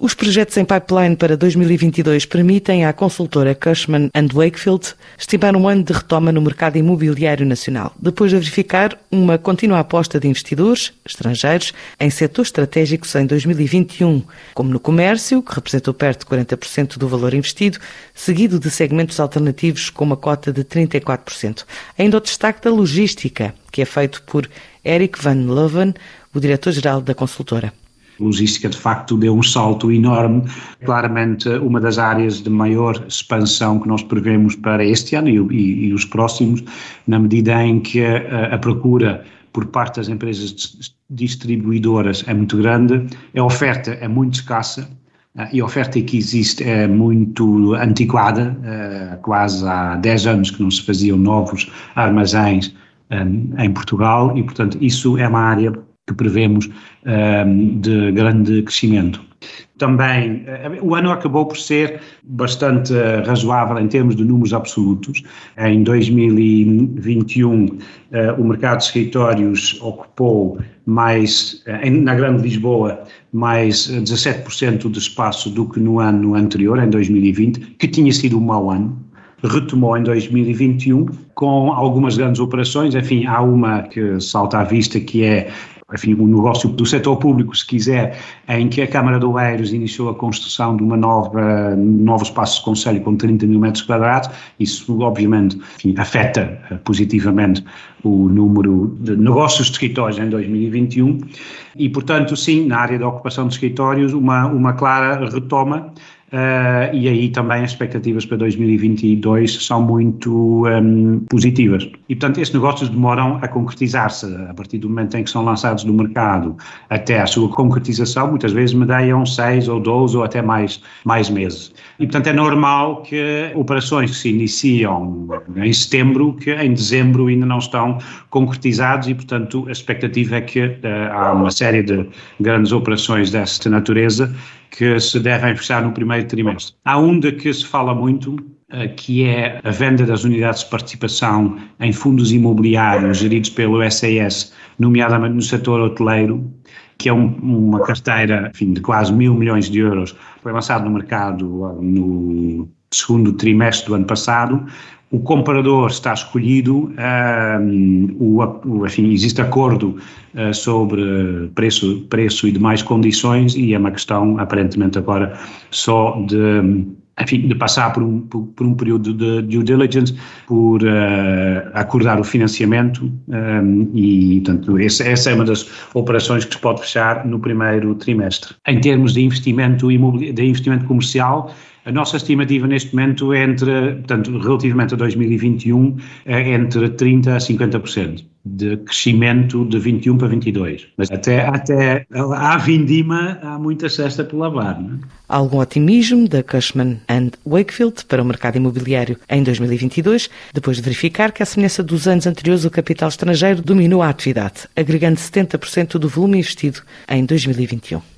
Os projetos em pipeline para 2022 permitem à consultora Cushman Wakefield estimar um ano de retoma no mercado imobiliário nacional, depois de verificar uma contínua aposta de investidores estrangeiros em setores estratégicos em 2021, como no comércio, que representou perto de 40% do valor investido, seguido de segmentos alternativos com uma cota de 34%. Ainda o destaque da logística, que é feito por Eric Van Leuven, o diretor-geral da consultora logística de facto deu um salto enorme, claramente uma das áreas de maior expansão que nós prevemos para este ano e, e, e os próximos, na medida em que a, a procura por parte das empresas distribuidoras é muito grande, a oferta é muito escassa, ah, e a oferta que existe é muito antiquada, ah, quase há 10 anos que não se faziam novos armazéns ah, em Portugal e, portanto, isso é uma área que prevemos um, de grande crescimento. Também, eh, o ano acabou por ser bastante eh, razoável em termos de números absolutos. Em 2021, eh, o mercado de escritórios ocupou mais, na Grande Lisboa, mais 17% de espaço do que no ano anterior, em 2020, que tinha sido um mau ano retomou em 2021 com algumas grandes operações. Enfim, há uma que salta à vista que é enfim, o negócio do setor público, se quiser, em que a Câmara de Oeiros iniciou a construção de uma nova, novo espaço de conselho com 30 mil metros quadrados, isso obviamente enfim, afeta eh, positivamente o número de negócios de escritórios em 2021 e, portanto, sim, na área da ocupação de escritórios, uma, uma clara retoma Uh, e aí também as expectativas para 2022 são muito um, positivas. E, portanto, estes negócios demoram a concretizar-se. A partir do momento em que são lançados no mercado até a sua concretização, muitas vezes medeiam seis ou doze ou até mais, mais meses. E, portanto, é normal que operações que se iniciam em setembro, que em dezembro ainda não estão concretizados e, portanto, a expectativa é que uh, há uma série de grandes operações desta natureza que se devem fechar no primeiro trimestre. Há um de que se fala muito, eh, que é a venda das unidades de participação em fundos imobiliários geridos pelo SAS, nomeadamente no setor hoteleiro, que é um, uma carteira enfim, de quase mil milhões de euros, foi lançado no mercado no segundo trimestre do ano passado, o comprador está escolhido, um, o, enfim, existe acordo uh, sobre preço, preço e demais condições e é uma questão, aparentemente agora, só de, enfim, de passar por um, por, por um período de due diligence, por uh, acordar o financiamento um, e, portanto, essa, essa é uma das operações que se pode fechar no primeiro trimestre. Em termos de investimento, de investimento comercial, a nossa estimativa neste momento é entre, portanto, relativamente a 2021, é entre 30% a 50% de crescimento de 21 para 22. Mas até, até à vindima há muita cesta por lavar. Não é? Algum otimismo da Cushman and Wakefield para o mercado imobiliário em 2022, depois de verificar que, à semelhança dos anos anteriores, o capital estrangeiro dominou a atividade, agregando 70% do volume investido em 2021.